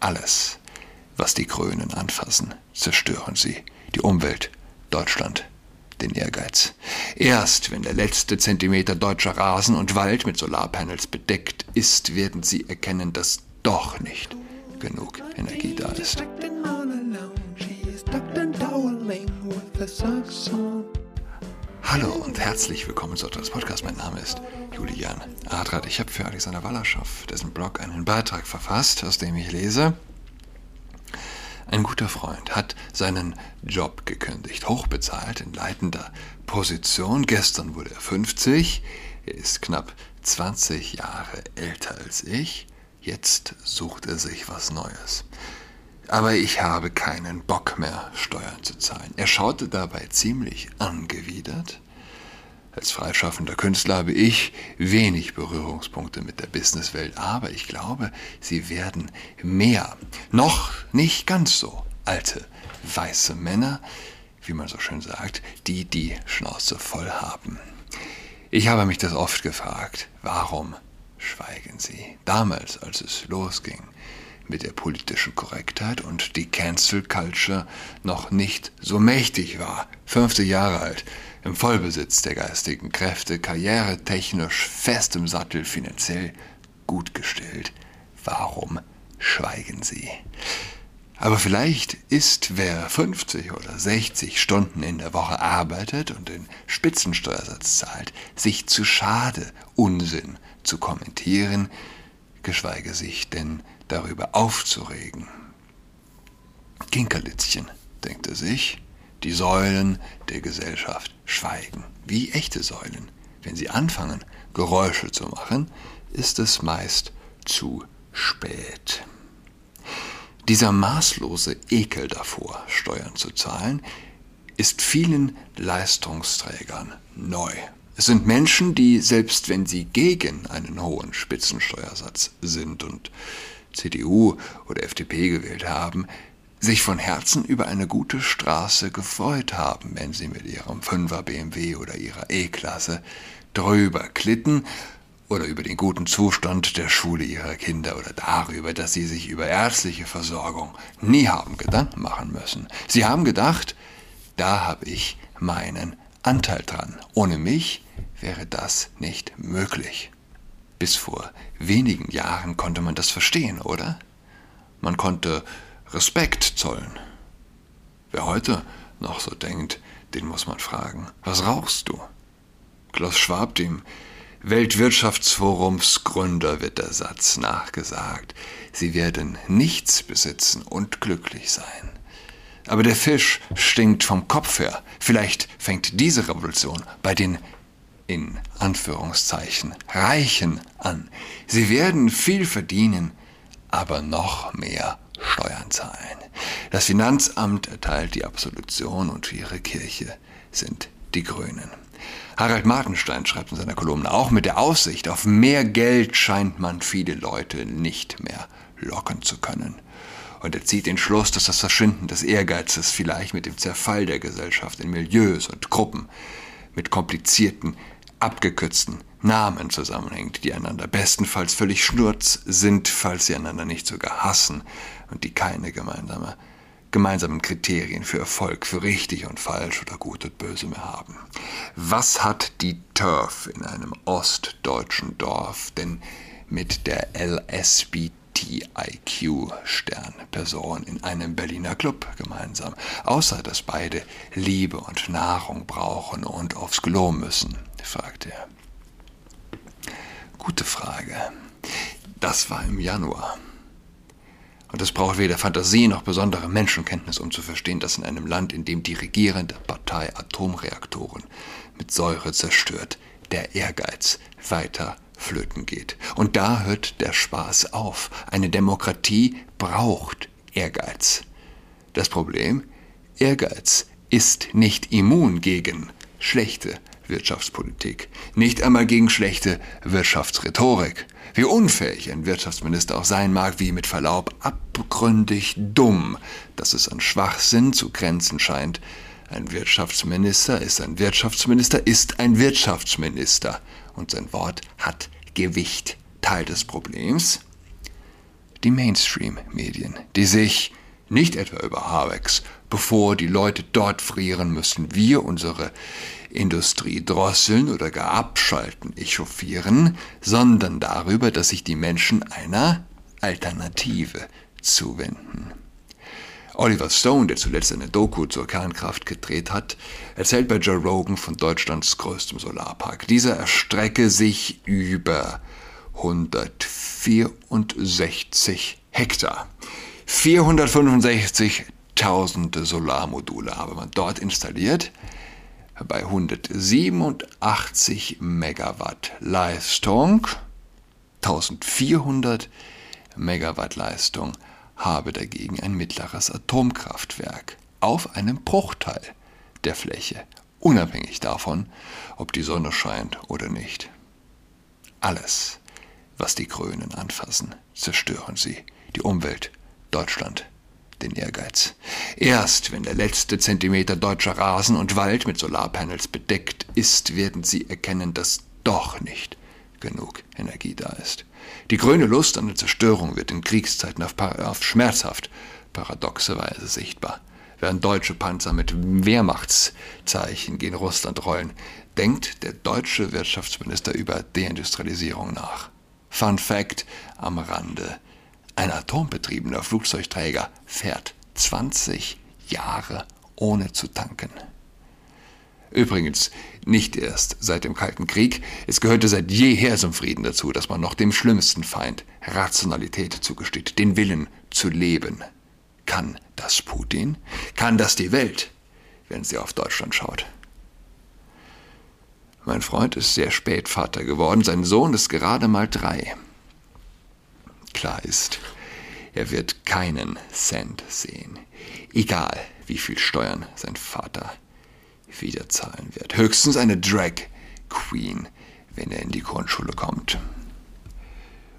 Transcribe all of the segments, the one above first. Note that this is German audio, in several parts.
Alles, was die Grünen anfassen, zerstören sie. Die Umwelt, Deutschland, den Ehrgeiz. Erst wenn der letzte Zentimeter deutscher Rasen und Wald mit Solarpanels bedeckt ist, werden sie erkennen, dass doch nicht genug Energie da ist. Hallo und herzlich willkommen zu unserem Podcast. Mein Name ist Julian Adrat. Ich habe für Alexander Wallerschow, dessen Blog, einen Beitrag verfasst, aus dem ich lese. Ein guter Freund hat seinen Job gekündigt, hochbezahlt in leitender Position. Gestern wurde er 50, er ist knapp 20 Jahre älter als ich. Jetzt sucht er sich was Neues. Aber ich habe keinen Bock mehr, Steuern zu zahlen. Er schaute dabei ziemlich angewidert. Als freischaffender Künstler habe ich wenig Berührungspunkte mit der Businesswelt, aber ich glaube, sie werden mehr. Noch nicht ganz so alte, weiße Männer, wie man so schön sagt, die die Schnauze voll haben. Ich habe mich das oft gefragt, warum schweigen sie? Damals, als es losging mit der politischen Korrektheit und die Cancel Culture noch nicht so mächtig war, 50 Jahre alt, im Vollbesitz der geistigen Kräfte, karrieretechnisch fest im Sattel, finanziell gut gestellt. Warum schweigen sie? Aber vielleicht ist wer 50 oder 60 Stunden in der Woche arbeitet und den Spitzensteuersatz zahlt, sich zu schade, Unsinn zu kommentieren, geschweige sich denn darüber aufzuregen. Kinkerlitzchen, denkt er sich, die Säulen der Gesellschaft schweigen, wie echte Säulen. Wenn sie anfangen, Geräusche zu machen, ist es meist zu spät. Dieser maßlose Ekel davor, Steuern zu zahlen, ist vielen Leistungsträgern neu. Es sind Menschen, die, selbst wenn sie gegen einen hohen Spitzensteuersatz sind und CDU oder FDP gewählt haben, sich von Herzen über eine gute Straße gefreut haben, wenn sie mit ihrem 5er BMW oder ihrer E-Klasse drüber klitten oder über den guten Zustand der Schule ihrer Kinder oder darüber, dass sie sich über ärztliche Versorgung nie haben Gedanken machen müssen. Sie haben gedacht, da habe ich meinen Anteil dran. Ohne mich wäre das nicht möglich. Bis vor wenigen Jahren konnte man das verstehen, oder? Man konnte Respekt zollen. Wer heute noch so denkt, den muss man fragen, was rauchst du? Klaus Schwab, dem Weltwirtschaftsforums Gründer, wird der Satz nachgesagt, sie werden nichts besitzen und glücklich sein. Aber der Fisch stinkt vom Kopf her. Vielleicht fängt diese Revolution bei den in Anführungszeichen Reichen an. Sie werden viel verdienen, aber noch mehr Steuern zahlen. Das Finanzamt erteilt die Absolution und ihre Kirche sind die Grünen. Harald Martenstein schreibt in seiner Kolumne, auch mit der Aussicht auf mehr Geld scheint man viele Leute nicht mehr locken zu können. Und er zieht den Schluss, dass das Verschwinden des Ehrgeizes vielleicht mit dem Zerfall der Gesellschaft in Milieus und Gruppen, mit komplizierten, abgekürzten Namen zusammenhängt, die einander bestenfalls völlig schnurz sind, falls sie einander nicht sogar hassen und die keine gemeinsame, gemeinsamen Kriterien für Erfolg, für richtig und falsch oder gut und böse mehr haben. Was hat die TURF in einem ostdeutschen Dorf denn mit der LSBTIQ-Sternperson in einem Berliner Club gemeinsam, außer dass beide Liebe und Nahrung brauchen und aufs Klo müssen? fragte er. Gute Frage. Das war im Januar. Und es braucht weder Fantasie noch besondere Menschenkenntnis, um zu verstehen, dass in einem Land, in dem die regierende Partei Atomreaktoren mit Säure zerstört, der Ehrgeiz weiter flöten geht. Und da hört der Spaß auf. Eine Demokratie braucht Ehrgeiz. Das Problem, Ehrgeiz ist nicht immun gegen schlechte Wirtschaftspolitik, nicht einmal gegen schlechte Wirtschaftsrhetorik. Wie unfähig ein Wirtschaftsminister auch sein mag, wie mit Verlaub abgründig dumm, dass es an Schwachsinn zu grenzen scheint. Ein Wirtschaftsminister ist ein Wirtschaftsminister, ist ein Wirtschaftsminister und sein Wort hat Gewicht. Teil des Problems, die Mainstream-Medien, die sich nicht etwa über Habex, bevor die Leute dort frieren, müssen wir unsere Industrie drosseln oder gar abschalten, echauffieren, sondern darüber, dass sich die Menschen einer Alternative zuwenden. Oliver Stone, der zuletzt eine Doku zur Kernkraft gedreht hat, erzählt bei Joe Rogan von Deutschlands größtem Solarpark. Dieser erstrecke sich über 164 Hektar. 465.000 Solarmodule habe man dort installiert bei 187 Megawatt Leistung. 1400 Megawatt Leistung habe dagegen ein mittleres Atomkraftwerk auf einem Bruchteil der Fläche, unabhängig davon, ob die Sonne scheint oder nicht. Alles, was die Grünen anfassen, zerstören sie, die Umwelt, Deutschland, den Ehrgeiz. Erst wenn der letzte Zentimeter deutscher Rasen und Wald mit Solarpanels bedeckt ist, werden sie erkennen, dass doch nicht genug Energie da ist. Die grüne Lust an der Zerstörung wird in Kriegszeiten auf, auf schmerzhaft paradoxe Weise sichtbar. Während deutsche Panzer mit Wehrmachtszeichen gegen Russland rollen, denkt der deutsche Wirtschaftsminister über Deindustrialisierung nach. Fun Fact am Rande. Ein atombetriebener Flugzeugträger fährt 20 Jahre ohne zu tanken. Übrigens, nicht erst seit dem Kalten Krieg, es gehörte seit jeher zum Frieden dazu, dass man noch dem schlimmsten Feind Rationalität zugesteht, den Willen zu leben. Kann das Putin? Kann das die Welt, wenn sie auf Deutschland schaut? Mein Freund ist sehr spät Vater geworden, sein Sohn ist gerade mal drei. Klar ist, er wird keinen Cent sehen, egal wie viel Steuern sein Vater wieder zahlen wird. Höchstens eine Drag Queen, wenn er in die Grundschule kommt.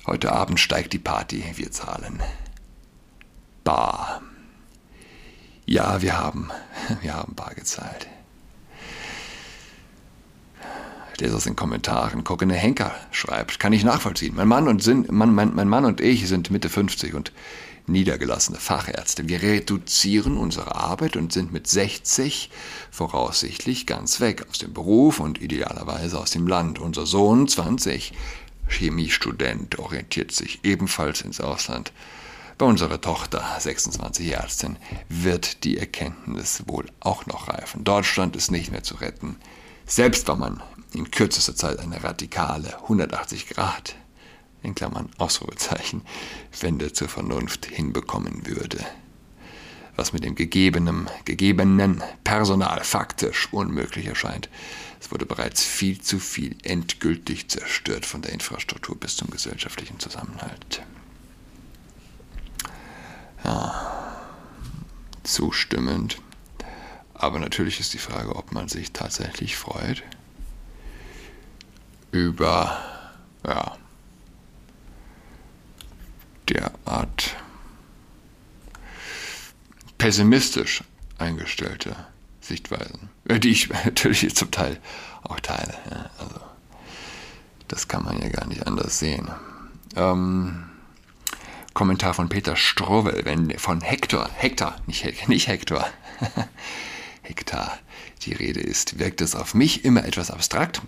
Heute Abend steigt die Party, wir zahlen. Bar. Ja, wir haben, wir haben bar gezahlt. Lese aus den Kommentaren. Corinne Henker schreibt, kann ich nachvollziehen. Mein Mann und, sind, mein, mein, mein Mann und ich sind Mitte 50 und niedergelassene Fachärzte. Wir reduzieren unsere Arbeit und sind mit 60 voraussichtlich ganz weg aus dem Beruf und idealerweise aus dem Land. Unser Sohn, 20, Chemiestudent, orientiert sich ebenfalls ins Ausland. Bei unserer Tochter, 26 Ärztin, wird die Erkenntnis wohl auch noch reifen. Deutschland ist nicht mehr zu retten. Selbst wenn man in kürzester Zeit eine radikale 180 Grad in Klammern Ausrufezeichen, Wende zur Vernunft hinbekommen würde. Was mit dem gegebenen, gegebenen Personal faktisch unmöglich erscheint. Es wurde bereits viel zu viel endgültig zerstört von der Infrastruktur bis zum gesellschaftlichen Zusammenhalt. Ja, zustimmend. Aber natürlich ist die Frage, ob man sich tatsächlich freut über ja, derart pessimistisch eingestellte Sichtweisen, äh, die ich natürlich zum Teil auch teile. Ja, also das kann man ja gar nicht anders sehen. Ähm, Kommentar von Peter Strowel, wenn von Hector, Hector, nicht, nicht Hector, Hektar die Rede ist, wirkt es auf mich immer etwas abstrakt.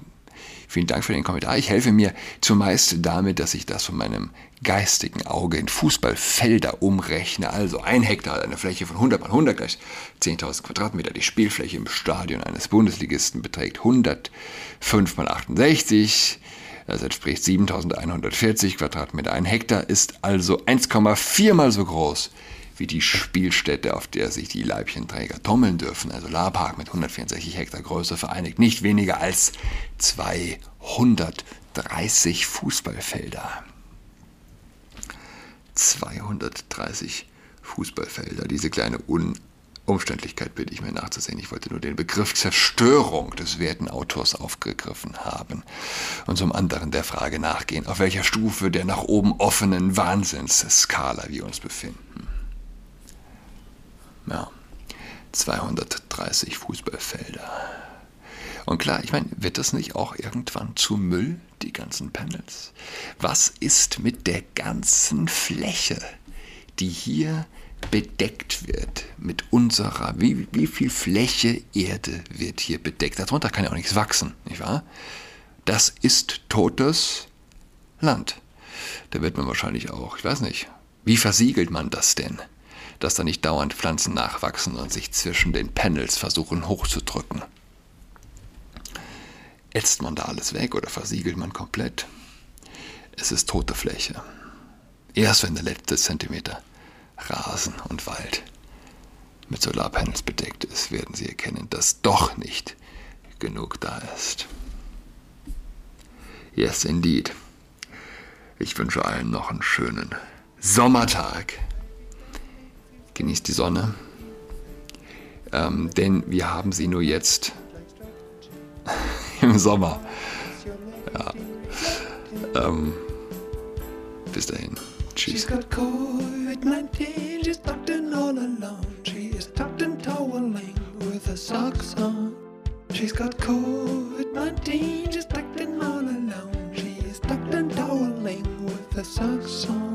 Vielen Dank für den Kommentar. Ich helfe mir zumeist damit, dass ich das von meinem geistigen Auge in Fußballfelder umrechne. Also ein Hektar, eine Fläche von 100 mal 100 gleich 10.000 Quadratmeter. Die Spielfläche im Stadion eines Bundesligisten beträgt 105 mal 68. Das entspricht 7140 Quadratmeter. Ein Hektar ist also 1,4 mal so groß wie die Spielstätte, auf der sich die Leibchenträger tummeln dürfen, also Solarpark mit 164 Hektar Größe vereinigt, nicht weniger als 230 Fußballfelder. 230 Fußballfelder, diese kleine Un Umständlichkeit bitte ich mir nachzusehen. Ich wollte nur den Begriff Zerstörung des werten Autors aufgegriffen haben und zum anderen der Frage nachgehen, auf welcher Stufe der nach oben offenen Wahnsinnsskala wir uns befinden. Ja, 230 Fußballfelder. Und klar, ich meine, wird das nicht auch irgendwann zu Müll, die ganzen Panels? Was ist mit der ganzen Fläche, die hier bedeckt wird mit unserer, wie, wie viel Fläche Erde wird hier bedeckt? Darunter kann ja auch nichts wachsen, nicht wahr? Das ist totes Land. Da wird man wahrscheinlich auch, ich weiß nicht, wie versiegelt man das denn? Dass da nicht dauernd Pflanzen nachwachsen und sich zwischen den Panels versuchen hochzudrücken. Ätzt man da alles weg oder versiegelt man komplett? Es ist tote Fläche. Erst wenn der letzte Zentimeter Rasen und Wald mit Solarpanels bedeckt ist, werden Sie erkennen, dass doch nicht genug da ist. Yes, indeed. Ich wünsche allen noch einen schönen Sommertag. Genießt die Sonne, ähm, denn wir haben sie nur jetzt im Sommer. Ja. Ähm, bis dahin. Tschüss. She's got COVID-19, she's tucked in all alone. She's got COVID-19, she's tucked in toweling with her socks on.